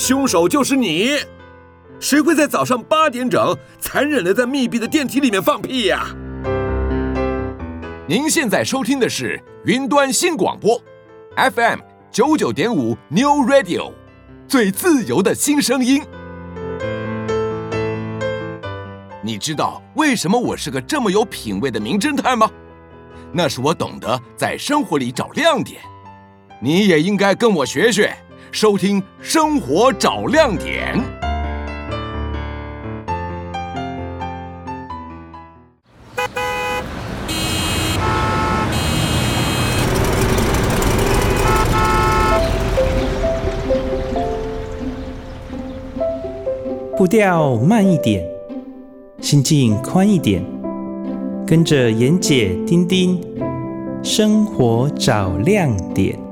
凶手就是你！谁会在早上八点整残忍的在密闭的电梯里面放屁呀？您现在收听的是云端新广播，FM 九九点五 New Radio，最自由的新声音。你知道为什么我是个这么有品味的名侦探吗？那是我懂得在生活里找亮点。你也应该跟我学学，收听《生活找亮点》。步调慢一点，心境宽一点，跟着妍姐、丁丁，生活找亮点。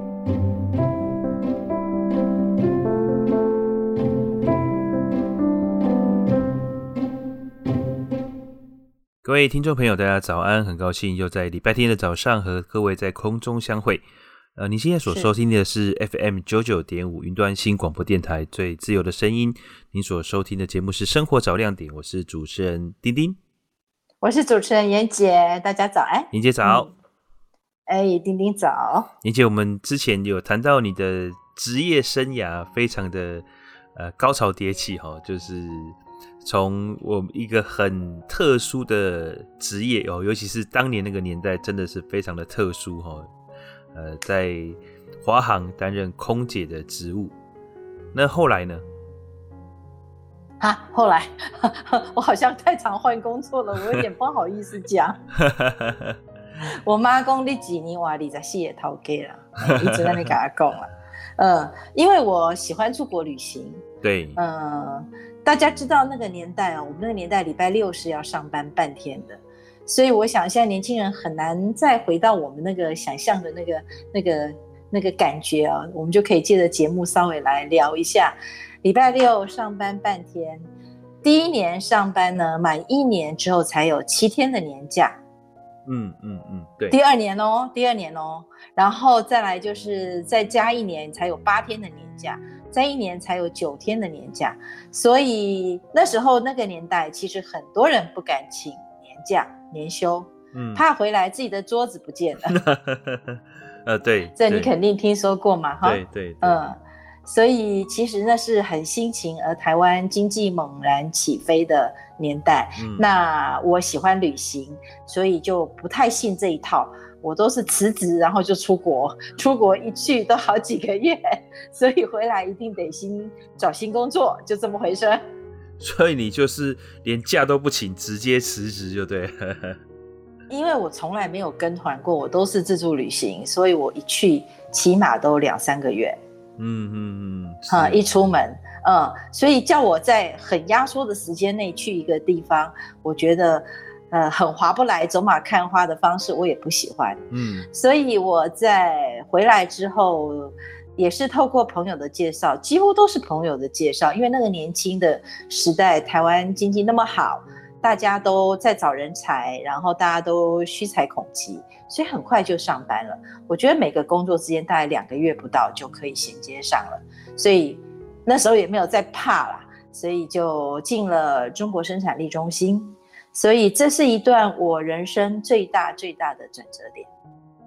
位听众朋友，大家早安！很高兴又在礼拜天的早上和各位在空中相会。呃，你现在所收听的是 FM 九九点五云端新广播电台最自由的声音。您所收听的节目是《生活找亮点》，我是主持人丁丁，我是主持人妍姐，大家早安，妍姐早，哎、嗯，丁丁早。妍姐，我们之前有谈到你的职业生涯非常的呃高潮迭起哈，就是从我一个很特殊的职业哦，尤其是当年那个年代，真的是非常的特殊哈。呃，在华航担任空姐的职务，那后来呢？啊，后来 我好像太常换工作了，我有点不好意思讲。我妈讲你几年哇，你在事业头家了，一直在那给她讲了。嗯，因为我喜欢出国旅行。对。嗯，大家知道那个年代啊，我们那个年代礼拜六是要上班半天的。所以我想，现在年轻人很难再回到我们那个想象的那个、那个、那个感觉啊。我们就可以借着节目稍微来聊一下，礼拜六上班半天，第一年上班呢，满一年之后才有七天的年假。嗯嗯嗯，对。第二年哦，第二年哦，然后再来就是再加一年才有八天的年假，再一年才有九天的年假。所以那时候那个年代，其实很多人不敢请年假。年休，嗯，怕回来自己的桌子不见了。呃，对，这你肯定听说过嘛，哈，对对，嗯，所以其实那是很新奇，而台湾经济猛然起飞的年代。嗯，那我喜欢旅行，所以就不太信这一套。我都是辞职，然后就出国，出国一去都好几个月，所以回来一定得新找新工作，就这么回事。所以你就是连假都不请，直接辞职就对。因为我从来没有跟团过，我都是自助旅行，所以我一去起码都两三个月。嗯嗯嗯，哈，一出门，嗯，所以叫我在很压缩的时间内去一个地方，我觉得呃很划不来，走马看花的方式我也不喜欢。嗯，所以我在回来之后。也是透过朋友的介绍，几乎都是朋友的介绍，因为那个年轻的时代，台湾经济那么好，大家都在找人才，然后大家都虚财恐急，所以很快就上班了。我觉得每个工作之间大概两个月不到就可以衔接上了，所以那时候也没有再怕啦，所以就进了中国生产力中心。所以这是一段我人生最大最大的转折点。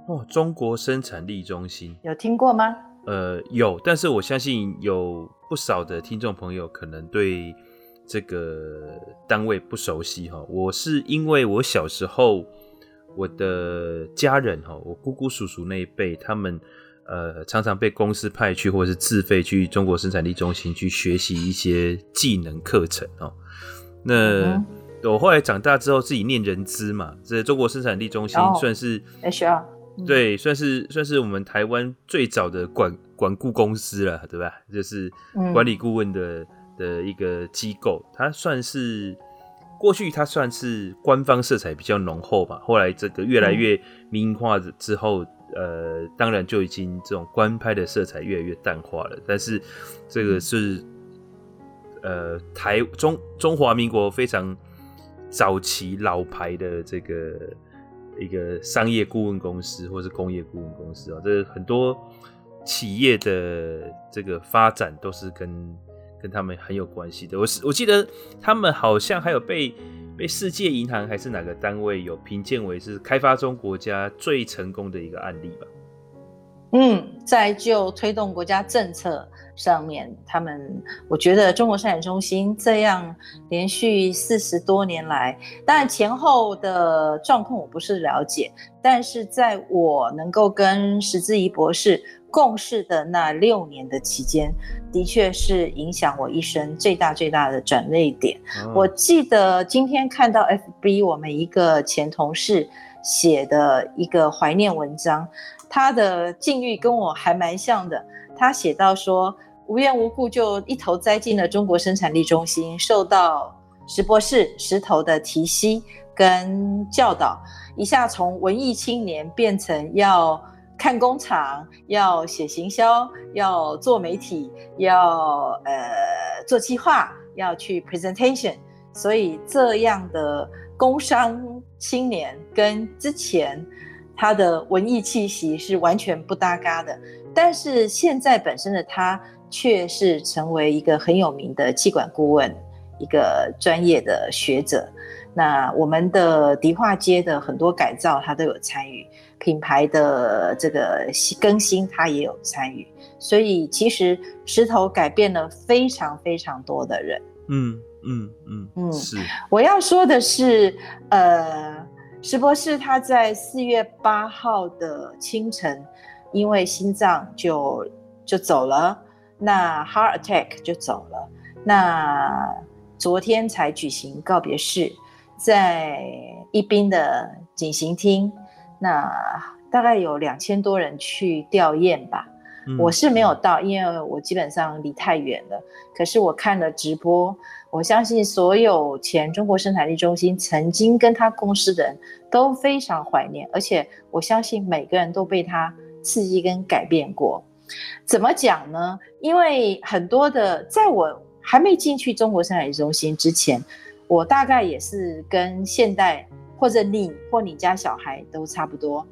哦，中国生产力中心有听过吗？呃，有，但是我相信有不少的听众朋友可能对这个单位不熟悉哈。我是因为我小时候，我的家人哈，我姑姑叔叔那一辈，他们呃常常被公司派去或者是自费去中国生产力中心去学习一些技能课程哦。那、嗯、我后来长大之后自己念人资嘛，这中国生产力中心算是 HR。对，算是算是我们台湾最早的管管顾公司了，对吧？就是管理顾问的、嗯、的一个机构，它算是过去它算是官方色彩比较浓厚吧。后来这个越来越民营化之后，嗯、呃，当然就已经这种官派的色彩越来越淡化了。但是这个是呃台中中华民国非常早期老牌的这个。一个商业顾问公司或是工业顾问公司啊，这很多企业的这个发展都是跟跟他们很有关系的。我是我记得他们好像还有被被世界银行还是哪个单位有评鉴为是开发中国家最成功的一个案例吧。嗯，在就推动国家政策上面，他们我觉得中国生产中心这样连续四十多年来，当然前后的状况我不是了解，但是在我能够跟石之怡博士共事的那六年的期间，的确是影响我一生最大最大的转捩点。哦。我记得今天看到 FB 我们一个前同事写的一个怀念文章。他的境遇跟我还蛮像的，他写到说，无缘无故就一头栽进了中国生产力中心，受到石博士石头的提携跟教导，一下从文艺青年变成要看工厂，要写行销，要做媒体，要呃做计划，要去 presentation，所以这样的工商青年跟之前。他的文艺气息是完全不搭嘎的，但是现在本身的他却是成为一个很有名的气管顾问，一个专业的学者。那我们的迪化街的很多改造，他都有参与；品牌的这个更新，他也有参与。所以其实石头改变了非常非常多的人。嗯嗯嗯嗯，是。我要说的是，呃。石博士他在四月八号的清晨，因为心脏就就走了，那 heart attack 就走了。那昨天才举行告别式，在一滨的警行厅，那大概有两千多人去吊唁吧。嗯。我是没有到，因为我基本上离太远了。可是我看了直播。我相信所有前中国生产力中心曾经跟他共事的人都非常怀念，而且我相信每个人都被他刺激跟改变过。怎么讲呢？因为很多的，在我还没进去中国生产力中心之前，我大概也是跟现代或者你或你家小孩都差不多。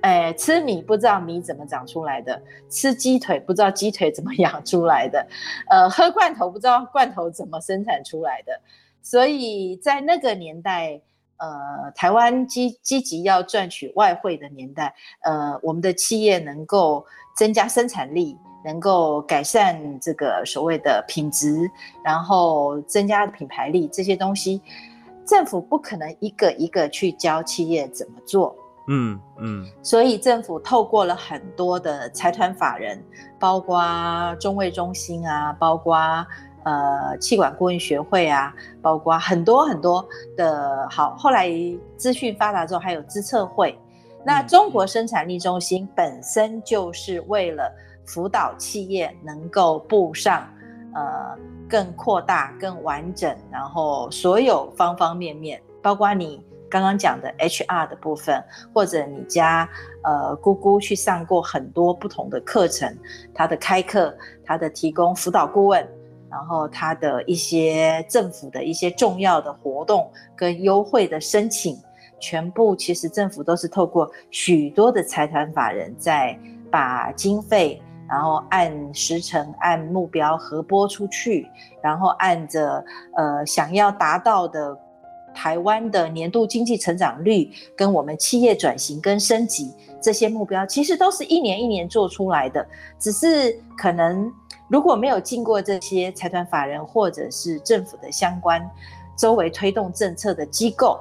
哎，吃米不知道米怎么长出来的，吃鸡腿不知道鸡腿怎么 养出来的，呃，喝罐头不知道罐头怎么生产出来的。所以在那个年代，呃，台湾积积极要赚取外汇的年代，呃，我们的企业能够增加生产力，能够改善这个所谓的品质，然后增加品牌力这些东西，政府不可能一个一个去教企业怎么做。嗯嗯，所以政府透过了很多的财团法人，包括中卫中心啊，包括呃气管顾问学会啊，包括很多很多的好。后来资讯发达之后，还有资策会。那中国生产力中心本身就是为了辅导企业能够步上呃更扩大、更完整，然后所有方方面面，包括你。刚刚讲的 HR 的部分，或者你家呃姑姑去上过很多不同的课程，他的开课，他的提供辅导顾问，然后他的一些政府的一些重要的活动跟优惠的申请，全部其实政府都是透过许多的财团法人在把经费，然后按时程、按目标核拨出去，然后按着呃想要达到的。台湾的年度经济成长率跟我们企业转型跟升级这些目标，其实都是一年一年做出来的。只是可能如果没有经过这些财团法人或者是政府的相关周围推动政策的机构，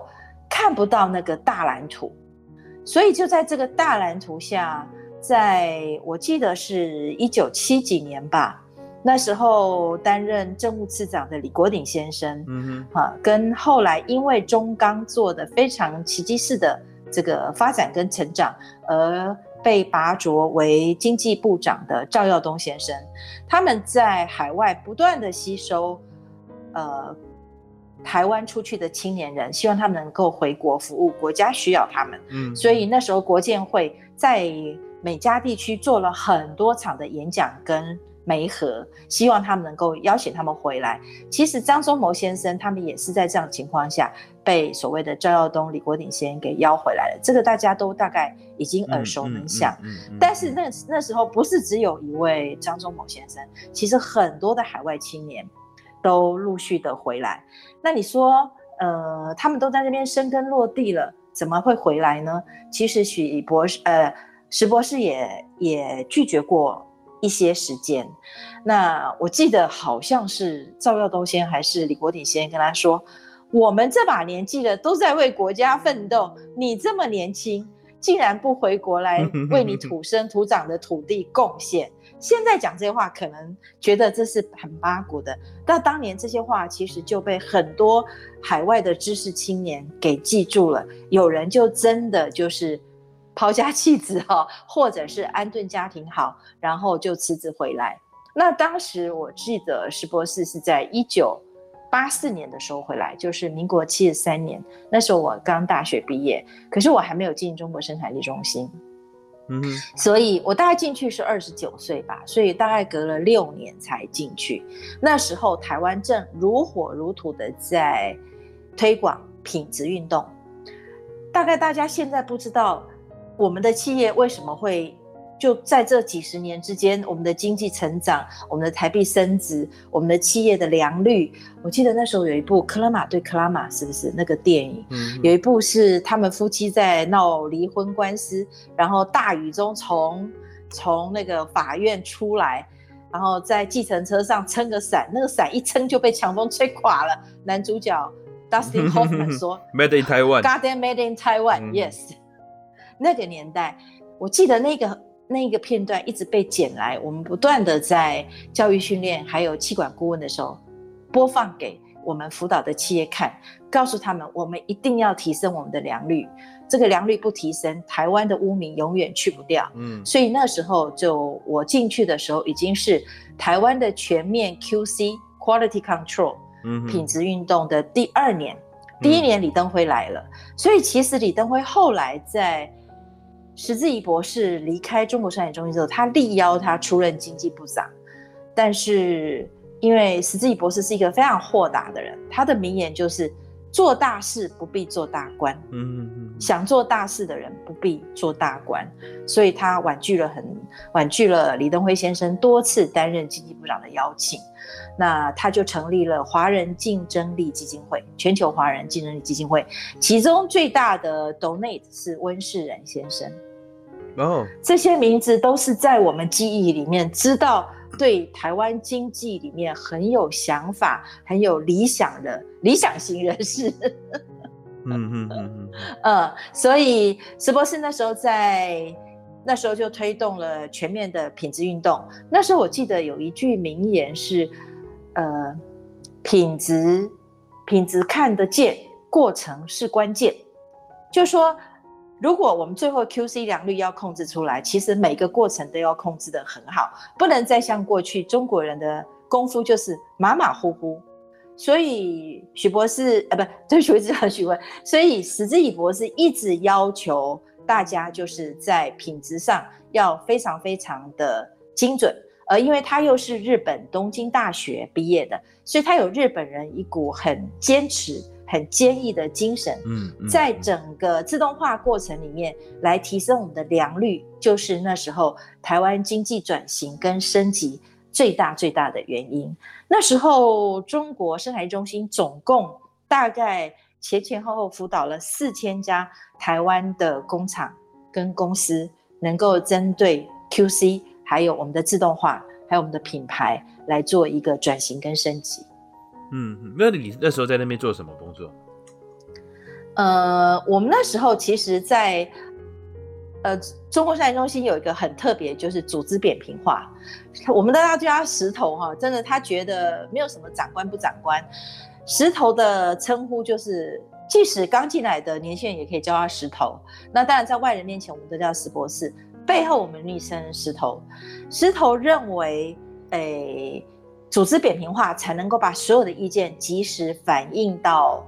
看不到那个大蓝图。所以就在这个大蓝图下，在我记得是一九七几年吧。那时候担任政务次长的李国鼎先生，嗯哼，哈，跟后来因为中钢做的非常奇迹式的这个发展跟成长，而被拔擢为经济部长的赵耀东先生，他们在海外不断的吸收，呃，台湾出去的青年人，希望他们能够回国服务国家，需要他们，嗯，所以那时候国建会在美加地区做了很多场的演讲跟。媒合，希望他们能够邀请他们回来。其实张忠谋先生他们也是在这样的情况下被所谓的赵耀东、李国鼎先生给邀回来了。这个大家都大概已经耳熟能详。嗯嗯嗯嗯、但是那那时候不是只有一位张忠谋先生，其实很多的海外青年都陆续的回来。那你说，呃，他们都在那边生根落地了，怎么会回来呢？其实许博士，呃，石博士也也拒绝过一些时间。那我记得好像是赵耀东先还是李国鼎先跟他说：“我们这把年纪了，都在为国家奋斗，你这么年轻，竟然不回国来 为你土生土长的土地贡献。”现在讲这些话，可能觉得这是很八股的，但当年这些话其实就被很多海外的知识青年给记住了。有人就真的就是 抛家弃子哈，或者是安顿家庭好，然后就辞职回来。那当时我记得石博士是在一九八四年的时候回来，就是民国七十三年，那时候我刚大学毕业，可是我还没有进中国生产力中心。嗯，所以我大概进去是二十九岁吧，所以大概隔了六年才进去。那时候台湾正如火如荼的在推广品质运动。大概大家现在不知道我们的企业为什么会。就在这几十年之间，我们的经济成长，我们的台币升值，我们的企业的良率，我记得那时候有一部克拉玛对克拉玛，是不是那个电影？嗯，有一部是他们夫妻在闹离婚官司，然后大雨中从从那个法院出来，然后在计程车上撑个伞，那个伞一撑就被强风吹垮了。男主角 Dustin Hoffman 说：“Made in Taiwan，God damn made in Taiwan，Yes。”那个年代，我记得那个。那个片段一直被剪来，我们不断的在教育训练还有气管顾问的时候播放给我们辅导的企业看，告诉他们我们一定要提升我们的良率，这个良率不提升，台湾的污名永远去不掉。嗯，所以那时候就我进去的时候已经是台湾的全面 QC Quality Control，嗯，品质运动的第二年，第一年李登辉来了，所以其实李登辉后来在。石志仪博士离开中国商业中心之后，他力邀他出任经济部长，但是因为石志仪博士是一个非常豁达的人，他的名言就是做大事不必做大官，嗯嗯嗯，想做大事的人不必做大官，所以他婉拒了很婉拒了李登辉先生多次担任经济部长的邀请，那他就成立了华人竞争力基金会，全球华人竞争力基金会，其中最大的 donate 是温世仁先生。哦，这些名字都是在我们记忆里面，知道对台湾经济里面很有想法、很有理想的理想型人士。嗯嗯嗯嗯，所以石博士那时候在那时候就推动了全面的品质运动。那时候我记得有一句名言是：呃，品质品质看得见，过程是关键。就说。如果我们最后 QC 良率要控制出来，其实每个过程都要控制得很好，不能再像过去中国人的功夫就是马马虎虎。所以许博士啊，不对，许博士叫许文，所以石志仪博士一直要求大家就是在品质上要非常非常的精准，而因为他又是日本东京大学毕业的，所以他有日本人一股很坚持。很坚毅的精神，嗯，在整个自动化过程里面来提升我们的良率，就是那时候台湾经济转型跟升级最大最大的原因。那时候中国生产中心总共大概前前后后辅导了四千家台湾的工厂跟公司，能够针对 QC 还有我们的自动化还有我们的品牌来做一个转型跟升级。嗯，那你那时候在那边做什么工作？呃，我们那时候其实在，呃中国生产中心有一个很特别，就是组织扁平化。我们大家叫他石头哈，真的，他觉得没有什么长官不长官。石头的称呼就是，即使刚进来的年轻人也可以叫他石头。那当然，在外人面前，我们都叫石博士，背后我们昵称石头。石头认为，诶。组织扁平化才能够把所有的意见及时反映到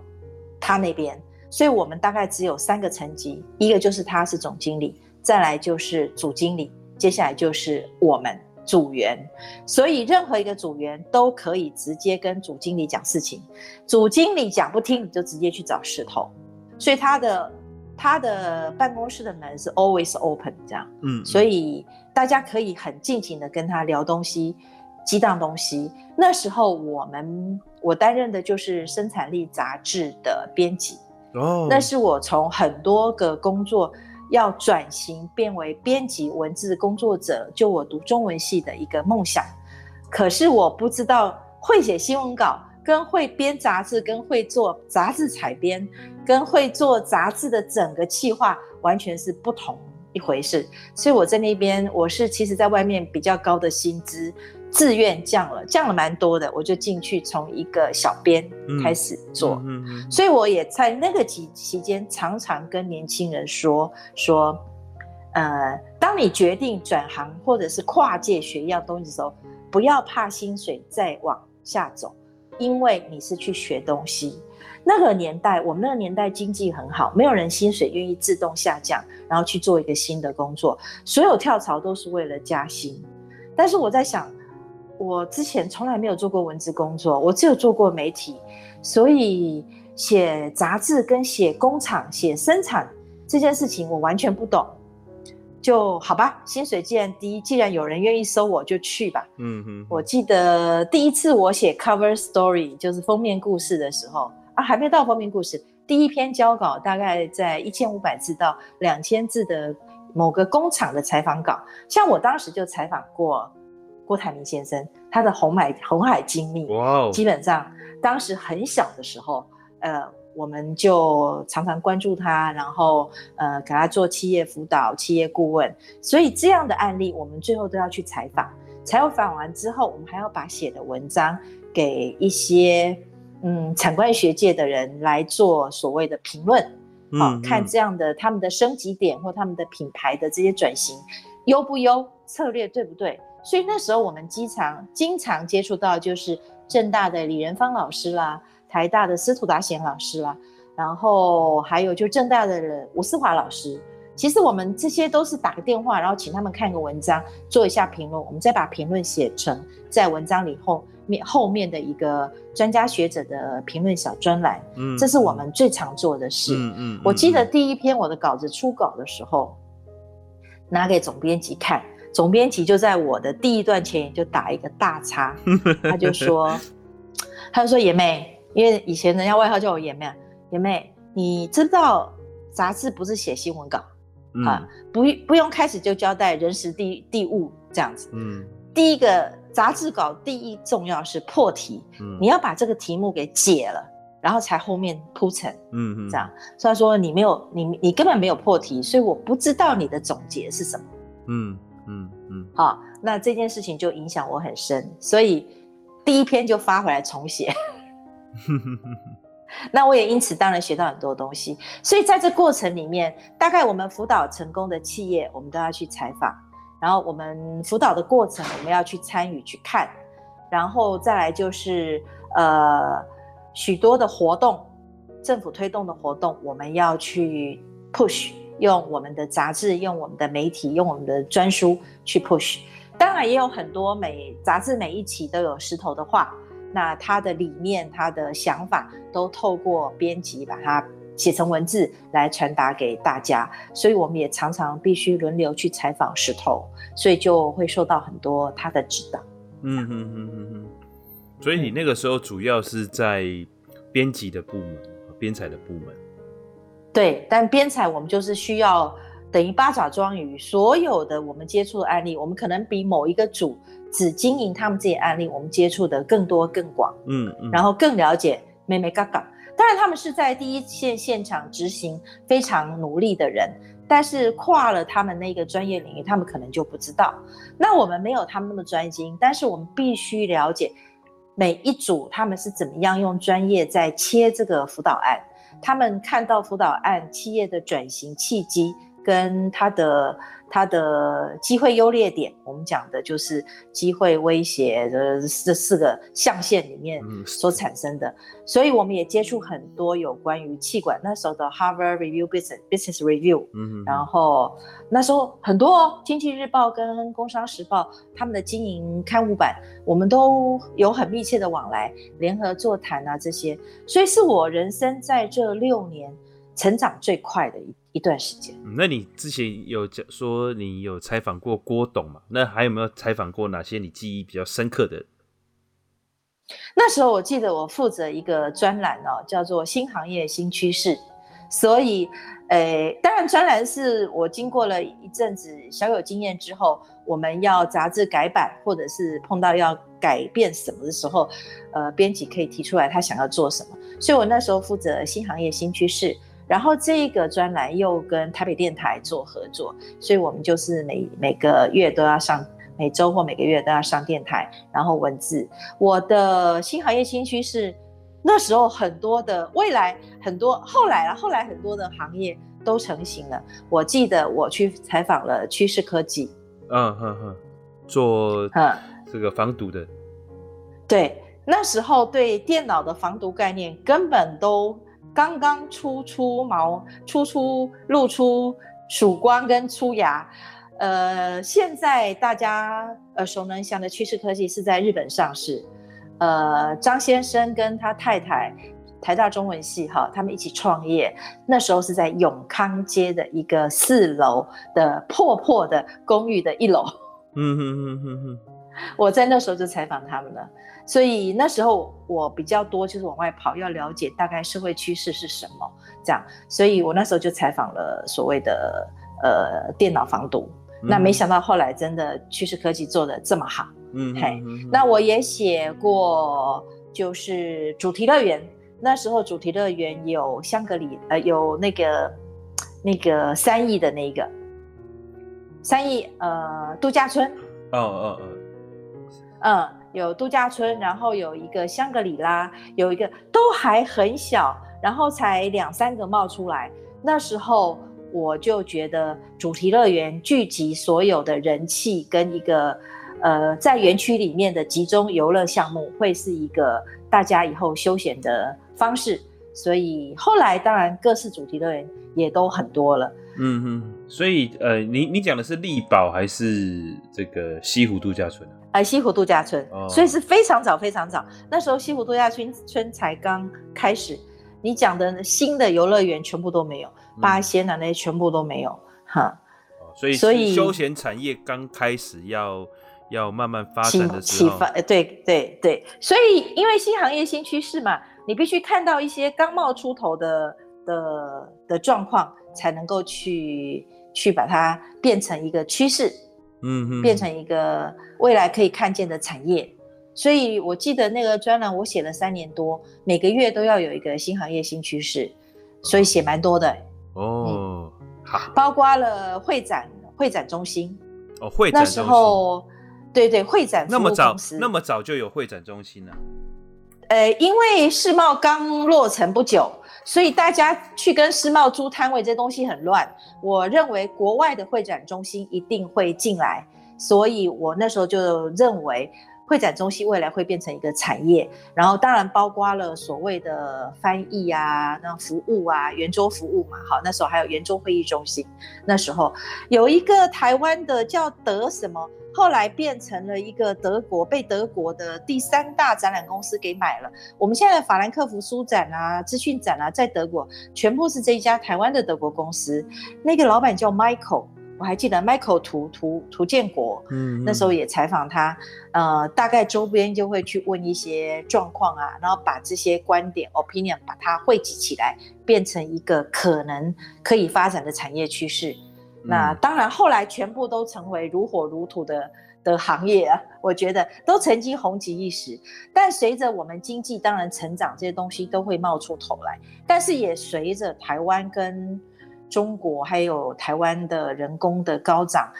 他那边，所以我们大概只有三个层级，一个就是他是总经理，再来就是组经理，接下来就是我们组员，所以任何一个组员都可以直接跟组经理讲事情，组经理讲不听，你就直接去找石头。所以他的他的办公室的门是 always open 这样，嗯，所以大家可以很尽情的跟他聊东西，激荡东西。那时候我们我担任的就是生产力杂志的编辑，哦，那是我从很多个工作。要转型变为编辑文字工作者，就我读中文系的一个梦想。可是我不知道会写新闻稿，跟会编杂志，跟会做杂志采编，跟会做杂志的整个企划，完全是不同一回事。所以我在那边，我是其实在外面比较高的薪资。自愿降了，降了蛮多的，我就进去从一个小编开始做，嗯嗯嗯、所以我也在那个期期间常常跟年轻人说说，呃，当你决定转行或者是跨界学一样东西的时候，不要怕薪水再往下走，因为你是去学东西。那个年代，我们那个年代经济很好，没有人薪水愿意自动下降，然后去做一个新的工作，所有跳槽都是为了加薪。但是我在想。我之前从来没有做过文字工作，我只有做过媒体，所以写杂志跟写工厂、写生产这件事情我完全不懂。就好吧，薪水既然低，既然有人愿意收我，就去吧。嗯哼。我记得第一次我写 cover story，就是封面故事的时候啊，还没到封面故事，第一篇交稿大概在一千五百字到两千字的某个工厂的采访稿，像我当时就采访过。郭台铭先生，他的红海红海经历，哇，Wow. 基本上当时很小的时候，呃，我们就常常关注他，然后呃，给他做企业辅导、企业顾问，所以这样的案例，我们最后都要去采访。采访完之后，我们还要把写的文章给一些嗯产官学界的人来做所谓的评论，好、嗯嗯、看这样的他们的升级点或他们的品牌的这些转型优不优，策略对不对？所以那时候我们经常经常接触到，就是正大的李仁芳老师啦，台大的司徒达贤老师啦，然后还有就正大的吴思华老师。其实我们这些都是打个电话，然后请他们看个文章，做一下评论，我们再把评论写成在文章里后面后面的一个专家学者的评论小专栏。嗯，这是我们最常做的事。嗯嗯，我记得第一篇我的稿子初稿的时候，拿给总编辑看。总编辑就在我的第一段前言就打一个大叉，他就说，他就说野妹，因为以前人家外号叫我野妹，野妹，你知道杂志不是写新闻稿、嗯、啊，不不用开始就交代人时地地物这样子，嗯，第一个杂志稿第一重要是破题，嗯，你要把这个题目给解了，然后才后面铺陈，嗯嗯，这样，所以他说你没有你你根本没有破题，所以我不知道你的总结是什么，嗯。嗯嗯，好、哦，那这件事情就影响我很深，所以第一篇就发回来重写。那我也因此当然学到很多东西，所以在这过程里面，大概我们辅导成功的企业，我们都要去采访，然后我们辅导的过程，我们要去参与去看，然后再来就是呃许多的活动，政府推动的活动，我们要去 push。用我们的杂志，用我们的媒体，用我们的专书去 push，当然也有很多每杂志每一期都有石头的话，那他的理念、他的想法都透过编辑把它写成文字来传达给大家，所以我们也常常必须轮流去采访石头，所以就会受到很多他的指导。嗯哼哼哼哼，所以你那个时候主要是在编辑的部门、编采的部门。对，但编采我们就是需要等于八爪章鱼，所有的我们接触的案例，我们可能比某一个组只经营他们这些案例，我们接触的更多更广，嗯，嗯，然后更了解妹妹嘎嘎。当然，他们是在第一线现场执行非常努力的人，但是跨了他们那个专业领域，他们可能就不知道。那我们没有他们那么专精，但是我们必须了解每一组他们是怎么样用专业在切这个辅导案。他们看到辅导案企业的转型契机，跟它的。它的机会优劣点，我们讲的就是机会、威胁的这四个象限里面所产生的，嗯、所以我们也接触很多有关于气管那时候的 Harvard Review Business Business Review，嗯，然后那时候很多哦《经济日报》跟《工商时报》他们的经营刊物版，我们都有很密切的往来，联合座谈啊这些，所以是我人生在这六年成长最快的一。一段时间，嗯，那你之前有讲说你有采访过郭董嘛？那还有没有采访过哪些你记忆比较深刻的？那时候我记得我负责一个专栏哦，叫做“新行业新趋势”，所以，诶、欸，当然专栏是我经过了一阵子小有经验之后，我们要杂志改版或者是碰到要改变什么的时候，呃，编辑可以提出来他想要做什么，所以我那时候负责“新行业新趋势”。然后这个专栏又跟台北电台做合作，所以我们就是每每个月都要上，每周或每个月都要上电台，然后文字。我的新行业新趋势，那时候很多的未来很多，后来了后来很多的行业都成型了。我记得我去采访了趋势科技，嗯哼哼，做嗯这个防毒的，对，那时候对电脑的防毒概念根本都。刚刚初出毛，初出露出曙光跟出芽，呃，现在大家耳熟能详的趋势科技是在日本上市，呃，张先生跟他太太台大中文系哈，他们一起创业，那时候是在永康街的一个四楼的破破的公寓的一楼，嗯哼哼哼哼，我在那时候就采访他们了。所以那时候我比较多就是往外跑，要了解大概社会趋势是什么，这样。所以我那时候就采访了所谓的呃电脑防毒。嗯、那没想到后来真的趋势科技做的这么好，嗯嘿。那我也写过就是主题乐园，那时候主题乐园有香格里呃有那个那个三亿的那个三亿呃度假村。哦哦哦。嗯。有度假村，然后有一个香格里拉，有一个都还很小，然后才两三个冒出来。那时候我就觉得主题乐园聚集所有的人气跟一个呃在园区里面的集中游乐项目，会是一个大家以后休闲的方式。所以后来当然各式主题乐园也都很多了。嗯哼，所以呃，你你讲的是丽宝还是这个西湖度假村？哎，西湖度假村，哦，所以是非常早，非常早。那时候西湖度假村村才刚开始，你讲的新的游乐园全部都没有，八仙啊那些全部都没有，哈。所以所以休闲产业刚开始要要慢慢发展的时候，起发，对对对。所以因为新行业新趋势嘛，你必须看到一些刚冒出头的的的状况，才能够去去把它变成一个趋势。嗯哼，变成一个未来可以看见的产业，所以我记得那个专栏我写了三年多，每个月都要有一个新行业新趋势，所以写蛮多的哦。好、嗯，包括了会展会展中心哦，会展那时候，对对，会展那么早那么早就有会展中心了、啊。呃，因为世贸刚落成不久。所以大家去跟世贸租摊位，这东西很乱。我认为国外的会展中心一定会进来，所以我那时候就认为会展中心未来会变成一个产业。然后当然包括了所谓的翻译啊、那服务啊、圆桌服务嘛。好，那时候还有圆桌会议中心。那时候有一个台湾的叫德什么。后来变成了一个德国被德国的第三大展览公司给买了。我们现在的法兰克福书展啊、资讯展啊，在德国全部是这一家台湾的德国公司。那个老板叫 Michael，我还记得 Michael 涂涂涂建国。嗯，那时候也采访他，呃，大概周边就会去问一些状况啊，然后把这些观点 opinion 把它汇集起来，变成一个可能可以发展的产业趋势。那当然，后来全部都成为如火如荼的的行业啊！我觉得都曾经红极一时，但随着我们经济当然成长，这些东西都会冒出头来。但是也随着台湾跟中国还有台湾的人工的高涨，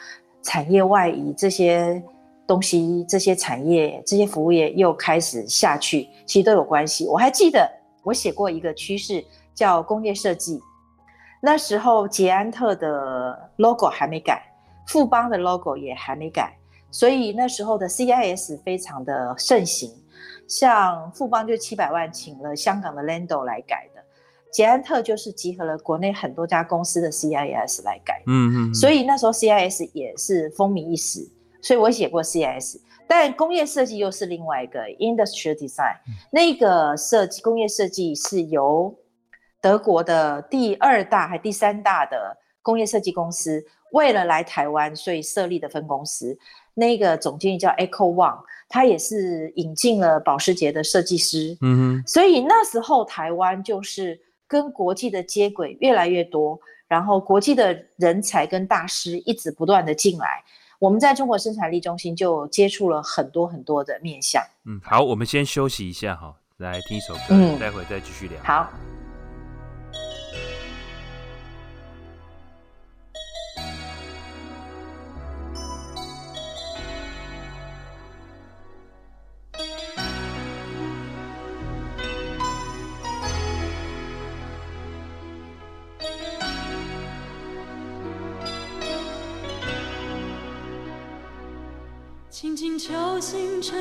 产业外移这些东西、这些产业、这些服务业又开始下去，其实都有关系。我还记得我写过一个趋势，叫工业设计。那时候捷安特的 logo 还没改，富邦的 logo 也还没改，所以那时候的 CIS 非常的盛行。像富邦就七百万请了香港的 Lando 来改，捷安特就是集合了国内很多家公司的 CIS 来改。嗯嗯。所以那时候 CIS 也是风靡一时，所以我写过 CIS。但工业设计又是另外一个 Industrial Design，那个设计工业设计是由德国的第二大还第三大的工业设计公司为了来台湾，所以设立的分公司。那个总经理叫 Echo Wang。他也是引进了保时捷的设计师，嗯哼，所以那时候台湾就是跟国际的接轨越来越多，然后国际的人才跟大师一直不断的进来，我们在中国生产力中心就接触了很多很多的面向。嗯，好，我们先休息一下哈，来听一首歌，嗯，待会再继续聊。好。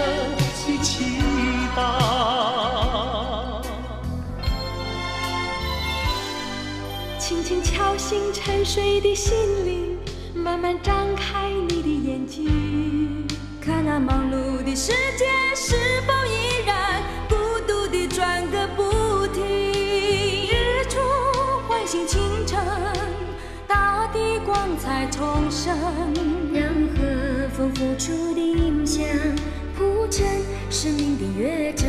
的祈祷。轻轻敲醒沉睡的心灵，慢慢张开你的眼睛。看那忙碌的世界是否依然孤独地转个不停？日出唤醒清晨，大地光彩重生，让和风拂出的音响谱成生命的乐章。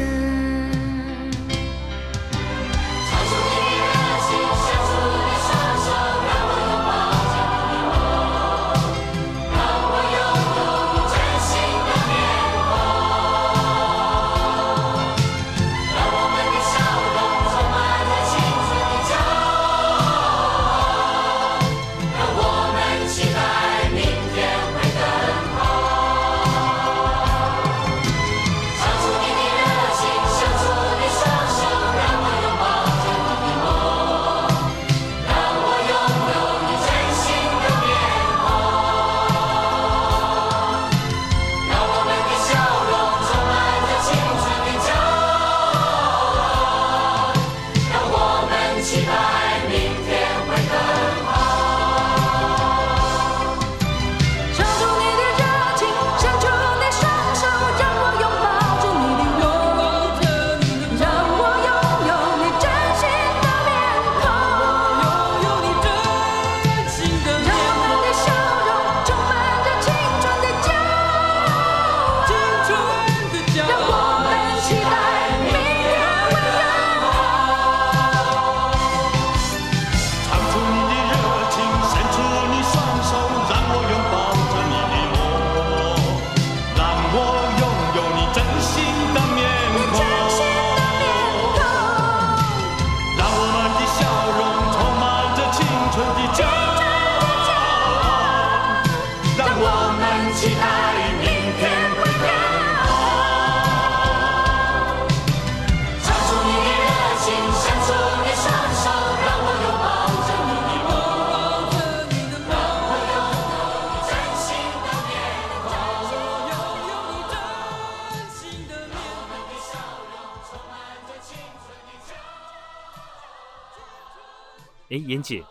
哎，妍姐，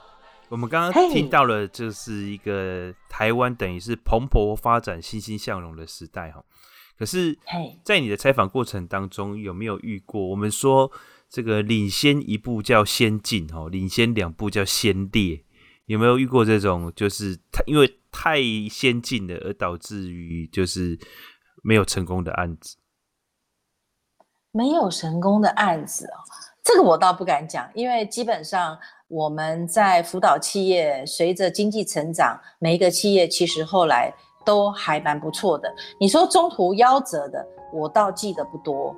我们刚刚听到了，就是一个台湾等于是蓬勃发展、欣欣向荣的时代哈。可是，在你的采访过程当中，有没有遇过我们说这个领先一步叫先进哈，领先两步叫先烈？有没有遇过这种，就是太因为太先进了而导致于就是没有成功的案子？没有成功的案子哦，这个我倒不敢讲，因为基本上我们在辅导企业，随着经济成长，每一个企业其实后来都还蛮不错的。你说中途夭折的，我倒记得不多，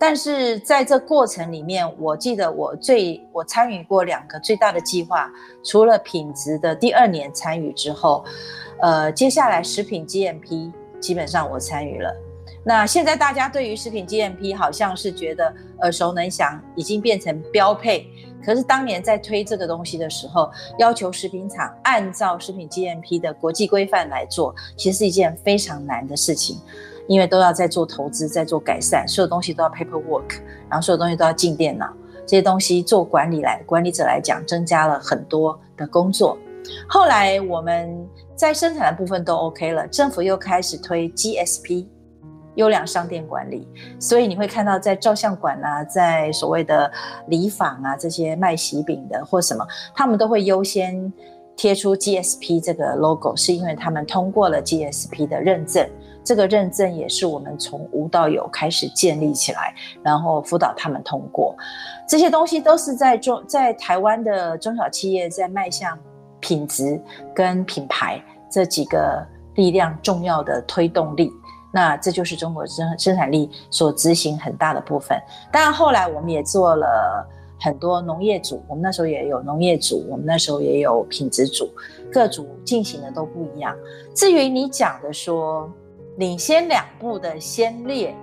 但是在这过程里面，我记得我最我参与过两个最大的计划，除了品质的第二年参与之后，呃，接下来食品 GMP 基本上我参与了。那现在大家对于食品 GMP 好像是觉得耳熟能详，已经变成标配。可是当年在推这个东西的时候，要求食品厂按照食品 GMP 的国际规范来做，其实是一件非常难的事情，因为都要在做投资，在做改善，所有东西都要 paperwork，然后所有东西都要进电脑，这些东西做管理来管理者来讲，增加了很多的工作。后来我们在生产的部分都 OK 了，政府又开始推 GSP。优良商店管理，所以你会看到在照相馆啊，在所谓的礼坊啊，这些卖喜饼的或什么，他们都会优先贴出 GSP 这个 logo，是因为他们通过了 GSP 的认证。这个认证也是我们从无到有开始建立起来，然后辅导他们通过。这些东西都是在中在台湾的中小企业在迈向品质跟品牌这几个力量重要的推动力。那这就是中国生生产力所执行很大的部分。当然后来我们也做了很多农业组，我们那时候也有农业组，我们那时候也有品质组，各组进行的都不一样。至于你讲的说领先两步的先烈，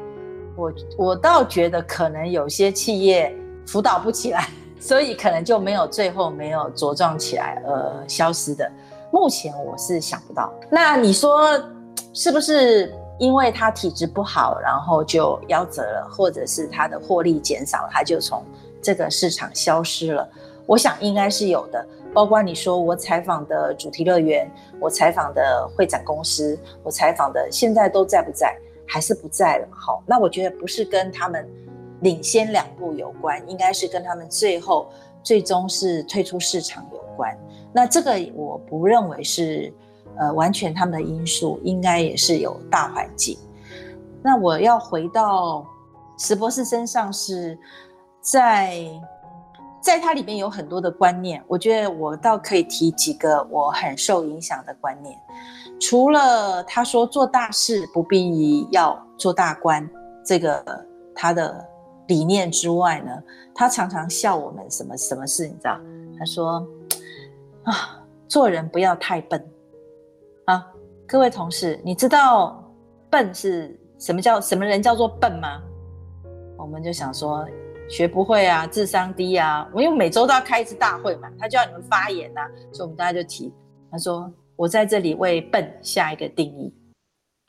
我我倒觉得可能有些企业辅导不起来，所以可能就没有最后没有茁壮起来而消失的。目前我是想不到。那你说是不是？因为他体质不好，然后就夭折了，或者是他的获利减少，他就从这个市场消失了。我想应该是有的，包括你说我采访的主题乐园，我采访的会展公司，我采访的现在都在不在？还是不在了？好，那我觉得不是跟他们领先两步有关，应该是跟他们最后最终是退出市场有关。那这个我不认为是。呃，完全他们的因素应该也是有大环境。那我要回到石博士身上，是在在他里面有很多的观念，我觉得我倒可以提几个我很受影响的观念。除了他说做大事不必要做大官这个他的理念之外呢，他常常笑我们什么什么事，你知道？他说啊，做人不要太笨。各位同事，你知道笨是什么叫什么人叫做笨吗？我们就想说学不会啊，智商低啊。我因为每周都要开一次大会嘛，他就要你们发言呐、所以我们大家就提。他说我在这里为笨下一个定义，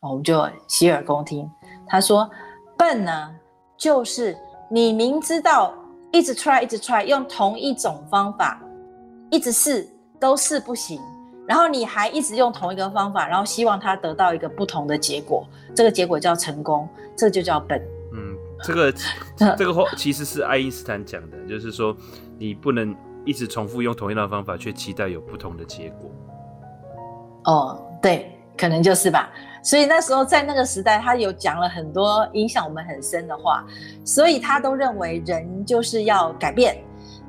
我们就洗耳恭听。他说笨呢，就是你明知道一直 try 一直 try，用同一种方法一直试都试不行。然后你还一直用同一个方法，然后希望他得到一个不同的结果，这个结果叫成功，这个就叫笨。嗯，这个 这个话其实是爱因斯坦讲的，就是说你不能一直重复用同一套方法，却期待有不同的结果。哦，对，可能就是吧。所以那时候在那个时代，他有讲了很多影响我们很深的话，所以他都认为人就是要改变。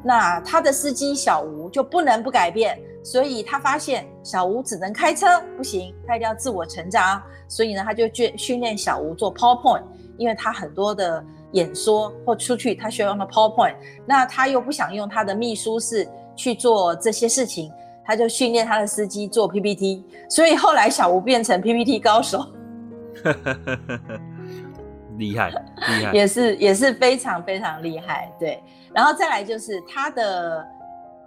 那他的司机小吴就不能不改变。所以他发现小吴只能开车不行，他一定要自我成长。所以呢，他就训训练小吴做 PowerPoint，因为他很多的演说或出去，他需要用到 PowerPoint。那他又不想用他的秘书室去做这些事情，他就训练他的司机做 PPT。所以后来小吴变成 PPT 高手，厉害厉害，也是也是非常非常厉害。对，然后再来就是他的。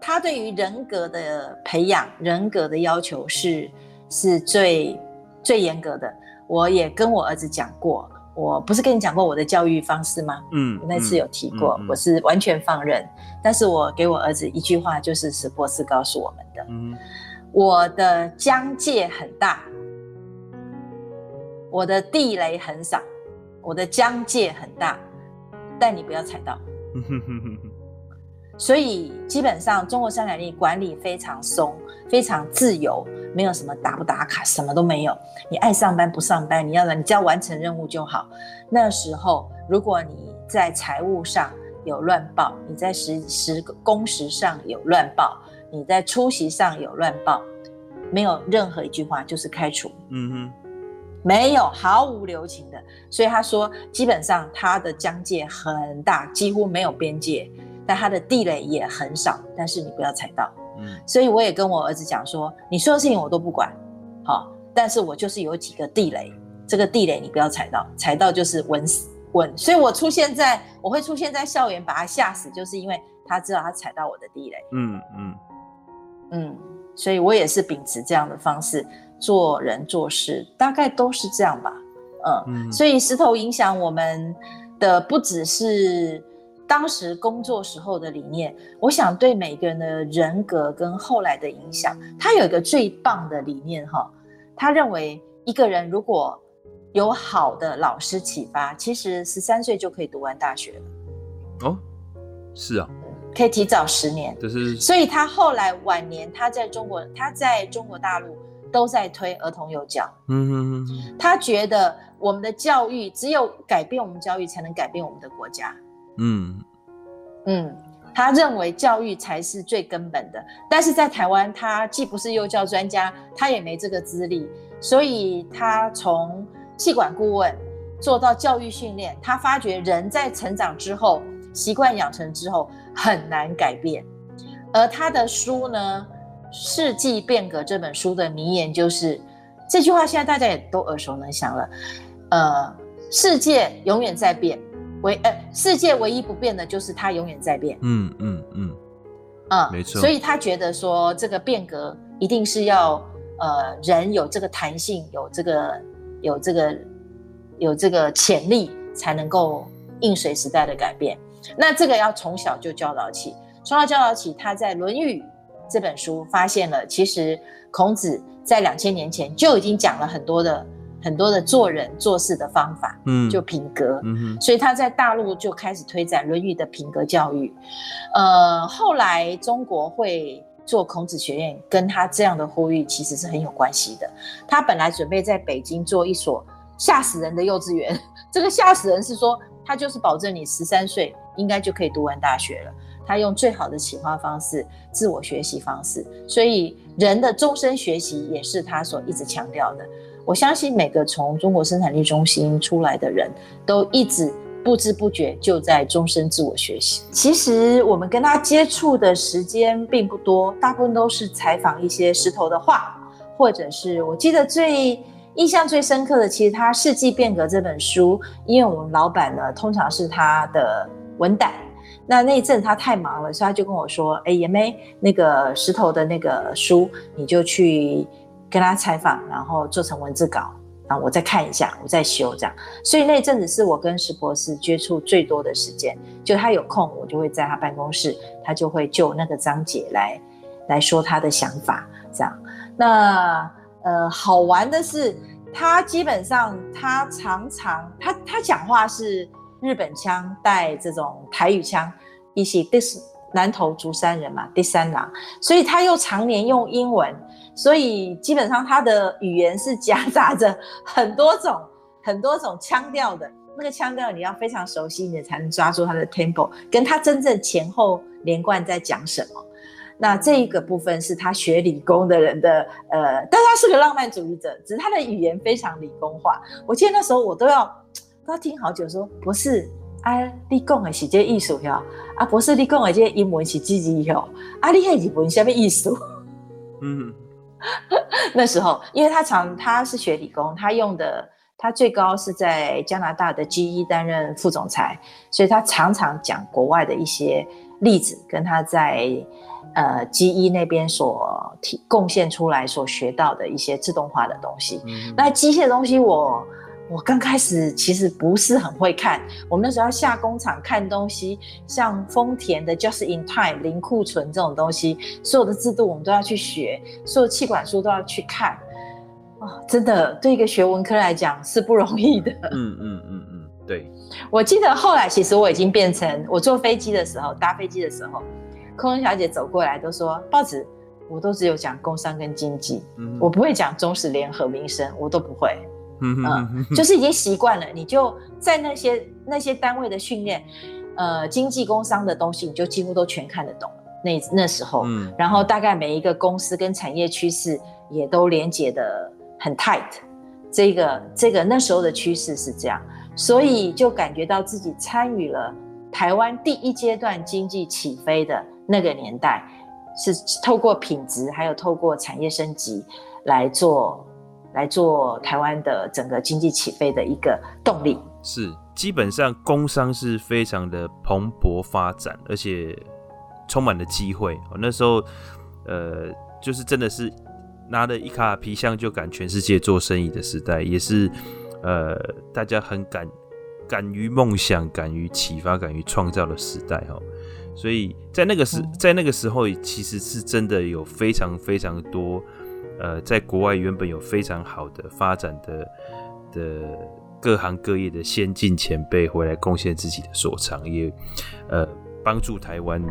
他对于人格的培养、人格的要求是是最最严格的。我也跟我儿子讲过，我不是跟你讲过我的教育方式吗？嗯，那次有提过，嗯嗯、我是完全放任。但是我给我儿子一句话，就是史博士告诉我们的：嗯，我的疆界很大，我的地雷很少，我的疆界很大，但你不要踩到。所以基本上，中国生产力管理非常松，非常自由，没有什么打不打卡，什么都没有。你爱上班不上班，你要你只要完成任务就好。那时候，如果你在财务上有乱报，你在时时工时上有乱报，你在出席上有乱报，没有任何一句话就是开除。嗯哼，没有，毫无留情的。所以他说，基本上他的疆界很大，几乎没有边界。但它的地雷也很少，但是你不要踩到。嗯，所以我也跟我儿子讲说，你说的事情我都不管，好，但是我就是有几个地雷，这个地雷你不要踩到，踩到就是稳死稳。所以我出现在，我会出现在校园，把他吓死，就是因为他知道他踩到我的地雷。嗯嗯嗯，所以我也是秉持这样的方式做人做事，大概都是这样吧。嗯，嗯，所以石头影响我们的不只是。当时工作时候的理念，我想对每个人的人格跟后来的影响，他有一个最棒的理念哈。他认为一个人如果有好的老师启发，其实十三岁就可以读完大学了。哦，是啊，可以提早十年。就是，所以他后来晚年，他在中国，他在中国大陆都在推儿童幼教。嗯哼哼，他觉得我们的教育只有改变我们教育，才能改变我们的国家。嗯嗯，他认为教育才是最根本的，但是在台湾，他既不是幼教专家，他也没这个资历，所以他从气管顾问做到教育训练，他发觉人在成长之后，习惯养成之后很难改变。而他的书呢，《世纪变革》这本书的名言就是这句话，现在大家也都耳熟能详了。呃，世界永远在变。唯呃，世界唯一不变的就是它永远在变。嗯嗯嗯，啊、嗯，没错。所以他觉得说，这个变革一定是要呃，人有这个弹性，有这个有这个有这个潜力，才能够应随时代的改变。那这个要从小就教导起，从小教导起。他在《论语》这本书发现了，其实孔子在两千年前就已经讲了很多的。很多的做人做事的方法，嗯，就品格，嗯哼，所以他在大陆就开始推展《论语》的品格教育，呃，后来中国会做孔子学院，跟他这样的呼吁其实是很有关系的。他本来准备在北京做一所吓死人的幼稚园，这个吓死人是说他就是保证你十三岁应该就可以读完大学了，他用最好的启发方式、自我学习方式，所以人的终身学习也是他所一直强调的。我相信每个从中国生产力中心出来的人都一直不知不觉就在终身自我学习。其实我们跟他接触的时间并不多，大部分都是采访一些石头的话，或者是我记得最印象最深刻的，其实他《世纪变革》这本书，因为我们老板呢通常是他的文胆，那那一阵他太忙了，所以他就跟我说：“哎，妍玫，那个石头的那个书，你就去。”跟他采访，然后做成文字稿，然后我再看一下，我再修这样。所以那阵子是我跟石博士接触最多的时间。就他有空，我就会在他办公室，他就会就那个章节来来说他的想法这样。那呃，好玩的是，他基本上他常常他他讲话是日本腔带这种台语腔，一些第四南投竹山人嘛，第三郎，所以他又常年用英文。所以基本上他的语言是夹杂着很多种、很多种腔调的。那个腔调你要非常熟悉，你才能抓住他的 tempo，跟他真正前后连贯在讲什么。那这一个部分是他学理工的人的，呃，但他是个浪漫主义者，只是他的语言非常理工化。我记得那时候我都要都要听好久，说博士啊，你讲的是这艺术哟，啊，博士你讲的这英文是几级哟，啊，你那日文什么艺术？嗯。那时候，因为他常他是学理工，他用的他最高是在加拿大的 GE 担任副总裁，所以他常常讲国外的一些例子，跟他在呃 GE 那边所提贡献出来所学到的一些自动化的东西。嗯、那机械的东西我我刚开始其实不是很会看，我们那时候要下工厂看东西，像丰田的 Just in Time 零库存这种东西，所有的制度我们都要去学，所有气管书都要去看。哦，真的，对一个学文科来讲是不容易的。嗯嗯嗯嗯，对。我记得后来，其实我已经变成，我坐飞机的时候，搭飞机的时候，空中小姐走过来都说，报纸我都只有讲工商跟经济，嗯，我不会讲中时联合民生，我都不会。嗯嗯，就是已经习惯了，你就在那些那些单位的训练，呃，经济工商的东西，你就几乎都全看得懂了。那那时候，嗯，然后大概每一个公司跟产业趋势也都连接的。很 tight，这个这个那时候的趋势是这样，所以就感觉到自己参与了台湾第一阶段经济起飞的那个年代，是透过品质还有透过产业升级来做来做台湾的整个经济起飞的一个动力。是，基本上工商是非常的蓬勃发展，而且充满了机会。那时候，呃，就是真的是。拿了一卡皮箱就敢全世界做生意的时代，也是呃大家很敢敢于梦想、敢于启发、敢于创造的时代哈。所以在那个时在那个时候，其实是真的有非常非常多呃在国外原本有非常好的发展的的各行各业的先进前辈回来贡献自己的所长，也呃帮助台湾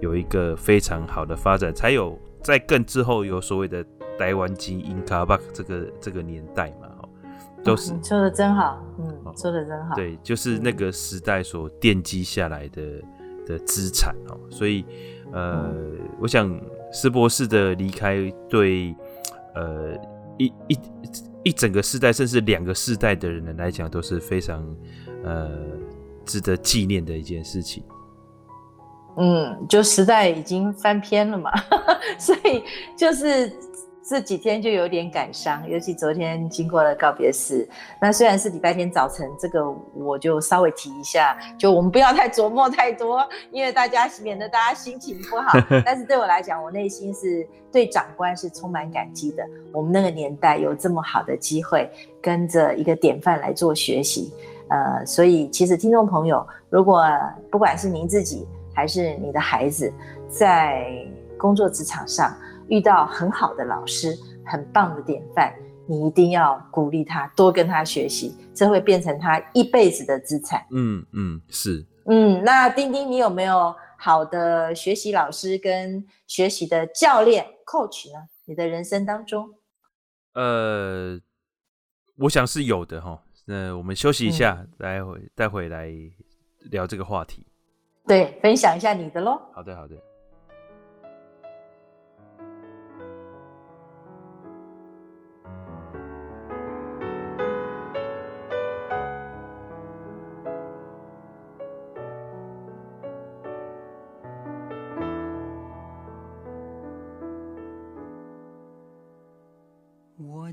有一个非常好的发展，才有在更之后有所谓的。台湾基因卡巴这个这个年代嘛，都是、哦、说的真好，嗯，哦、说的真好，对，就是那个时代所奠基下来的的资产哦，所以呃，嗯、我想施博士的离开对呃一一一整个世代，甚至两个世代的人来讲，都是非常呃值得纪念的一件事情。嗯，就时代已经翻篇了嘛，所以就是。这几天就有点感伤，尤其昨天经过了告别式。那虽然是礼拜天早晨，这个我就稍微提一下，就我们不要太琢磨太多，因为大家免得大家心情不好。但是对我来讲，我内心是对长官是充满感激的。我们那个年代有这么好的机会，跟着一个典范来做学习，呃，所以其实听众朋友，如果不管是您自己还是你的孩子，在工作职场上，遇到很好的老师，很棒的典范，你一定要鼓励他，多跟他学习，这会变成他一辈子的资产。嗯嗯，是。嗯，那丁丁，你有没有好的学习老师跟学习的教练 coach 呢？你的人生当中？呃，我想是有的哈。那我们休息一下，待会、嗯、待会来聊这个话题。对，分享一下你的喽。好的，好的。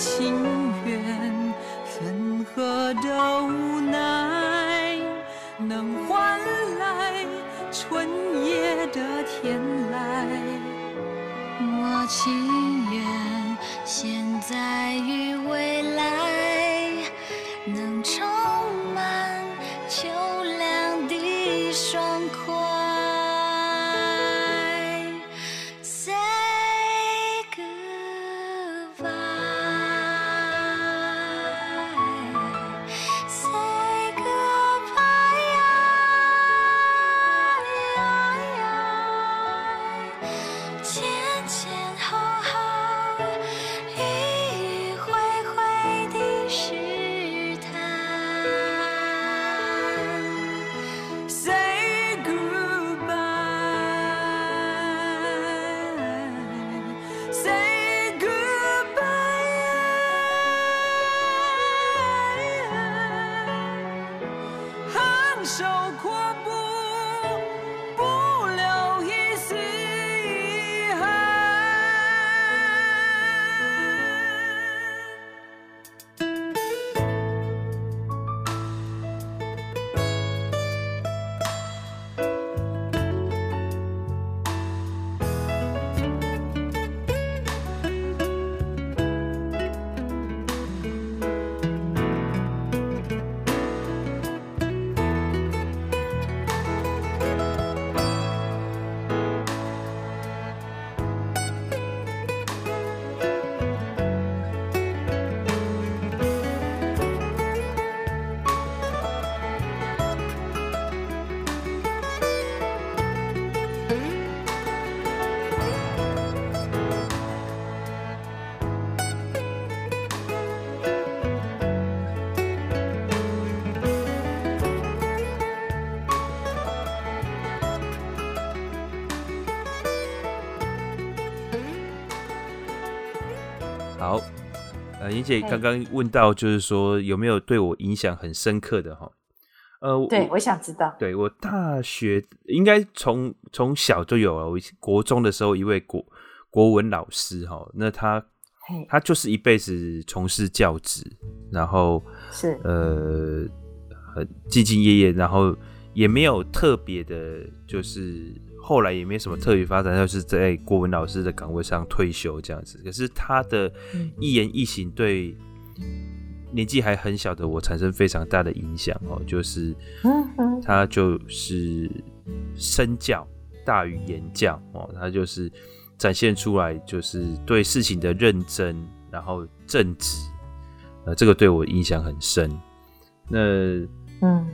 情缘，分合的无奈，能换来春夜的天籁。我情愿现在与。呃，妍姐刚刚问到，就是说有没有对我影响很深刻的哈？呃，对，我，我想知道。对，我大学应该从从小就有了，我国中的时候一位国国文老师哈，那他他就是一辈子从事教职，然后是呃很兢兢业业，然后也没有特别的，就是后来也没什么特别发展，就是在国文老师的岗位上退休这样子。可是他的一言一行对。年纪还很小的我产生非常大的影响哦，就是他就是身教大于言教哦，他就是展现出来就是对事情的认真，然后正直，呃，这个对我印象很深。那嗯，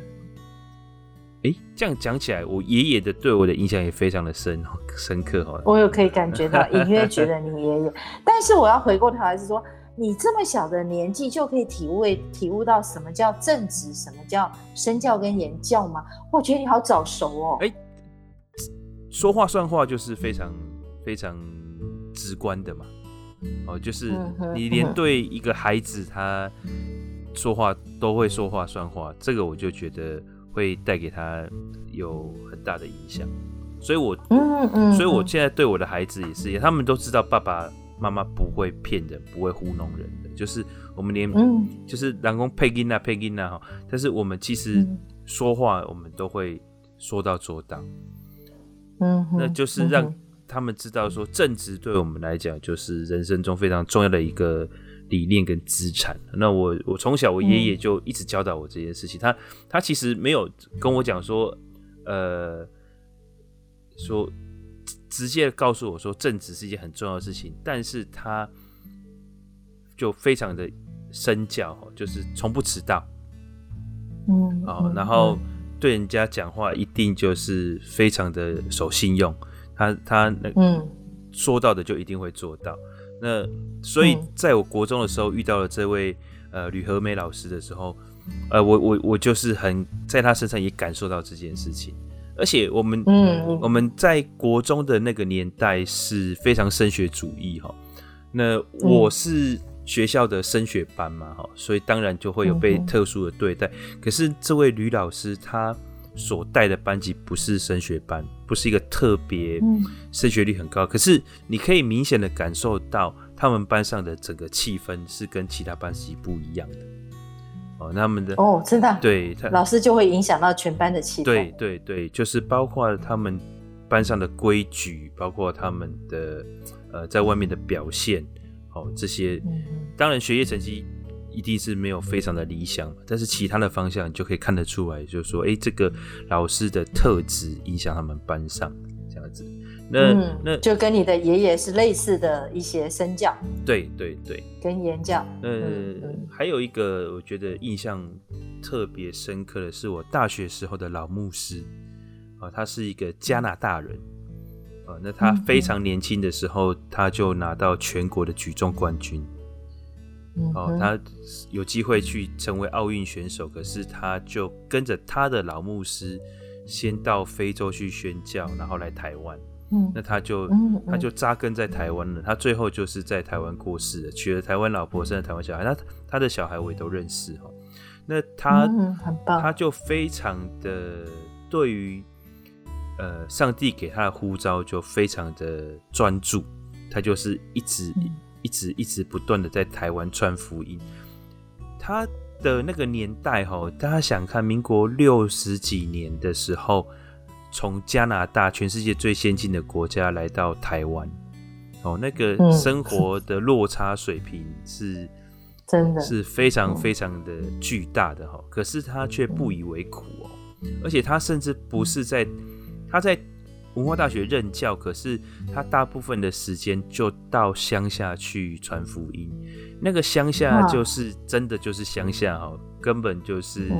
哎，这样讲起来，我爷爷的对我的印象也非常的深 深刻哦。我有可以感觉到，隐约觉得你爷爷，但是我要回过头来是说。你这么小的年纪就可以体悟体悟到什么叫正直，什么叫身教跟言教吗？我觉得你好早熟哦。哎、欸，说话算话就是非常非常直观的嘛。哦，就是你连对一个孩子他说话都会说话算话，这个我就觉得会带给他有很大的影响。所以我，嗯嗯，所以我现在对我的孩子也是，他们都知道爸爸。妈妈不会骗人，不会糊弄人的，就是我们连，嗯、就是人讲配音啊配音啊哈，但是我们其实说话，我们都会说到做到，嗯，那就是让他们知道说正直对我们来讲就是人生中非常重要的一个理念跟资产。那我我从小我爷爷就一直教导我这件事情，他他其实没有跟我讲说，呃，说。直接告诉我说，正直是一件很重要的事情，但是他就非常的身教，就是从不迟到，嗯，哦，然后对人家讲话一定就是非常的守信用，他他那嗯说到的就一定会做到，那所以在我国中的时候遇到了这位呃吕和美老师的时候，呃，我我我就是很在他身上也感受到这件事情。而且我们，嗯，我们在国中的那个年代是非常升学主义哈。那我是学校的升学班嘛哈，所以当然就会有被特殊的对待。可是这位吕老师他所带的班级不是升学班，不是一个特别升学率很高。可是你可以明显的感受到他们班上的整个气氛是跟其他班级不一样的。哦，他们的哦，真的对，他老师就会影响到全班的气氛。对对对，就是包括他们班上的规矩，包括他们的呃在外面的表现，哦，这些，嗯、当然学业成绩一定是没有非常的理想，但是其他的方向就可以看得出来，就是说，哎，这个老师的特质影响他们班上这样子。那、嗯、那就跟你的爷爷是类似的一些身教，对对对，跟言教。嗯，嗯还有一个我觉得印象特别深刻的是我大学时候的老牧师啊，他是一个加拿大人啊，那他非常年轻的时候他就拿到全国的举重冠军，哦、嗯，他有机会去成为奥运选手，可是他就跟着他的老牧师先到非洲去宣教，然后来台湾。嗯，那他就他就扎根在台湾了。他最后就是在台湾过世了，娶了台湾老婆，生了台湾小孩。他他的小孩我也都认识哈。那他他就非常的对于呃上帝给他的呼召就非常的专注，他就是一直一直一直不断的在台湾传福音。他的那个年代哈，大家想看民国六十几年的时候。从加拿大，全世界最先进的国家来到台湾，哦，那个生活的落差水平是 真的是非常非常的巨大的哈。可是他却不以为苦哦，而且他甚至不是在他在文化大学任教，可是他大部分的时间就到乡下去传福音。那个乡下就是真的就是乡下哦，根本就是。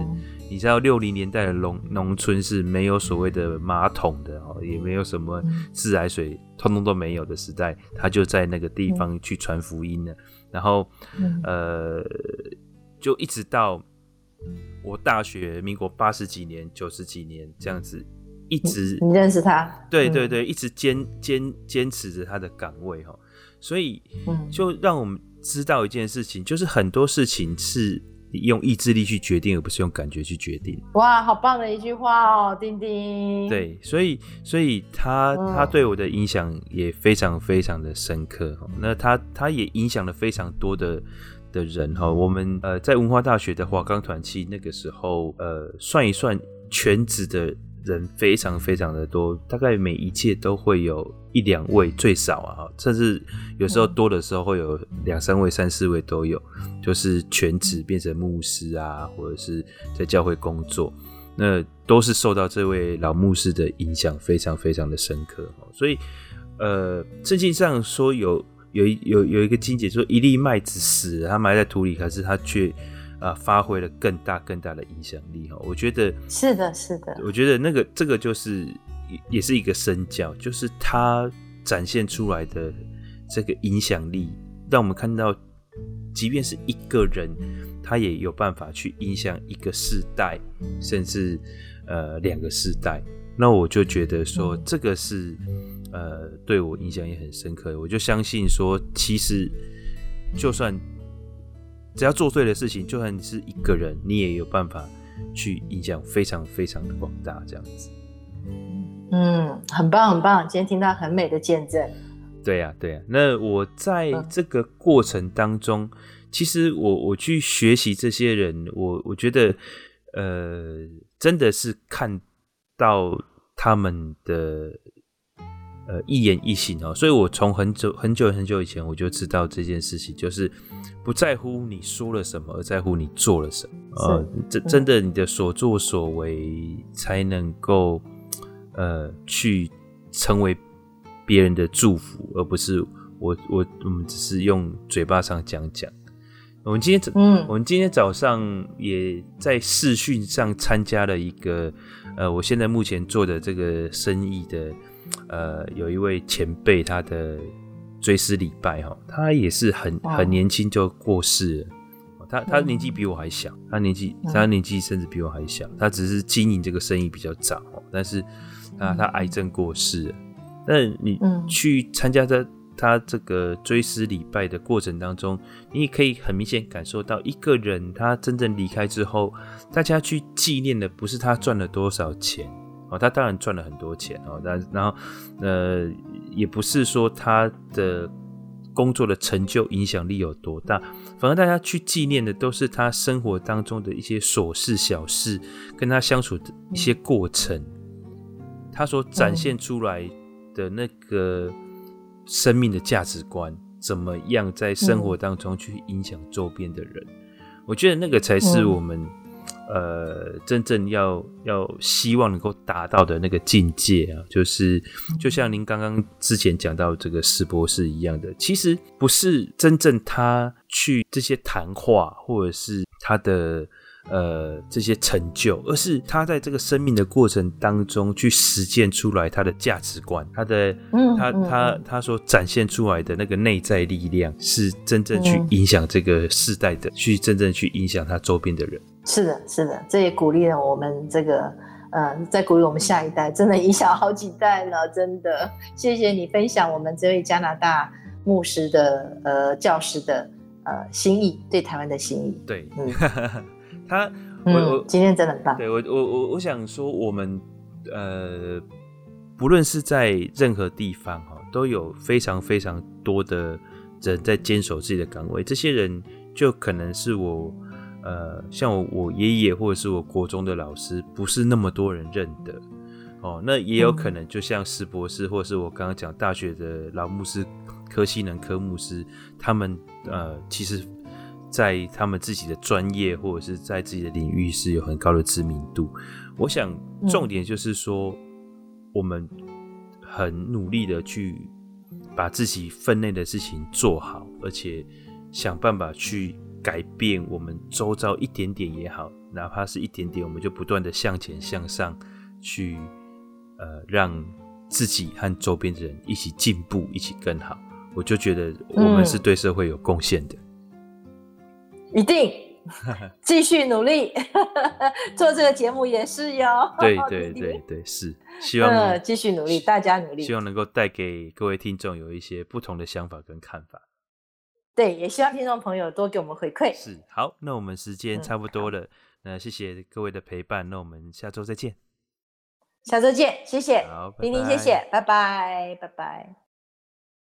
你知道六零年代的农农村是没有所谓的马桶的哦，也没有什么自来水，通通都没有的时代，他就在那个地方去传福音了。然后，呃，就一直到我大学，民国八十几年、九十几年这样子，一直你认识他？对对对，一直坚坚坚持着他的岗位哈，所以就让我们。知道一件事情，就是很多事情是你用意志力去决定，而不是用感觉去决定。哇，好棒的一句话哦，丁丁。对，所以所以他、嗯、他对我的影响也非常非常的深刻。那他他也影响了非常多的的人哈。我们呃在文化大学的华冈团契那个时候，呃算一算全职的人非常非常的多，大概每一届都会有一两位最少啊，甚至有时候多的时候会有两三位、三四位都有，就是全职变成牧师啊，或者是在教会工作，那都是受到这位老牧师的影响非常非常的深刻。所以，呃，圣经上说有有有有一个经节说，一粒麦子死了，它埋在土里，可是它却。啊，发挥了更大更大的影响力哈！我觉得是的，是的。我觉得那个这个就是也是一个身教，就是他展现出来的这个影响力，让我们看到，即便是一个人，他也有办法去影响一个世代，甚至呃两个世代。那我就觉得说，这个是呃对我影响也很深刻。我就相信说，其实就算。只要做对的事情，就算你是一个人，你也有办法去影响非常非常的广大，这样子。嗯，很棒很棒，今天听到很美的见证。对呀、啊、对呀、啊，那我在这个过程当中，嗯、其实我我去学习这些人，我我觉得呃，真的是看到他们的。呃，一言一行哦，所以我从很久很久很久以前我就知道这件事情，就是不在乎你说了什么，而在乎你做了什么。呃，真真的，你的所作所为才能够呃去成为别人的祝福，而不是我我我们只是用嘴巴上讲讲。我们今天早嗯，我们今天早上也在视讯上参加了一个呃，我现在目前做的这个生意的。呃，有一位前辈，他的追思礼拜哈，他也是很很年轻就过世了。他他年纪比我还小，他年纪他年纪甚至比我还小。他只是经营这个生意比较早，但是啊，他癌症过世了。那你去参加他他这个追思礼拜的过程当中，你也可以很明显感受到，一个人他真正离开之后，大家去纪念的不是他赚了多少钱。哦，他当然赚了很多钱哦，但然后呃，也不是说他的工作的成就影响力有多大，反而大家去纪念的都是他生活当中的一些琐事小事，跟他相处的一些过程，他所展现出来的那个生命的价值观，怎么样在生活当中去影响周边的人，我觉得那个才是我们。呃，真正要要希望能够达到的那个境界啊，就是就像您刚刚之前讲到这个施博士一样的，其实不是真正他去这些谈话，或者是他的呃这些成就，而是他在这个生命的过程当中去实践出来他的价值观，他的他他他所展现出来的那个内在力量，是真正去影响这个世代的，去真正去影响他周边的人。是的，是的，这也鼓励了我们这个，呃，在鼓励我们下一代，真的影响好几代了，真的。谢谢你分享我们这位加拿大牧师的呃教师的呃心意，对台湾的心意。对，嗯，他，我我、嗯、今天真的很棒。对我我我我想说，我们呃，不论是在任何地方哈，都有非常非常多的人在坚守自己的岗位，这些人就可能是我。呃，像我我爷爷或者是我国中的老师，不是那么多人认得哦。那也有可能，就像施博士，或者是我刚刚讲大学的老牧师科西能科牧师，他们呃，其实，在他们自己的专业或者是在自己的领域是有很高的知名度。我想重点就是说，我们很努力的去把自己分内的事情做好，而且想办法去。改变我们周遭一点点也好，哪怕是一点点，我们就不断的向前向上去，呃，让自己和周边的人一起进步，一起更好。我就觉得我们是对社会有贡献的，一定 继续努力 做这个节目也是哟。对对对对，是希望继续努力，大家努力，希望能够带给各位听众有一些不同的想法跟看法。对，也希望听众朋友多给我们回馈。是，好，那我们时间差不多了，嗯、那谢谢各位的陪伴，那我们下周再见。下周见，谢谢，好，丁丁，谢谢，拜拜，拜拜。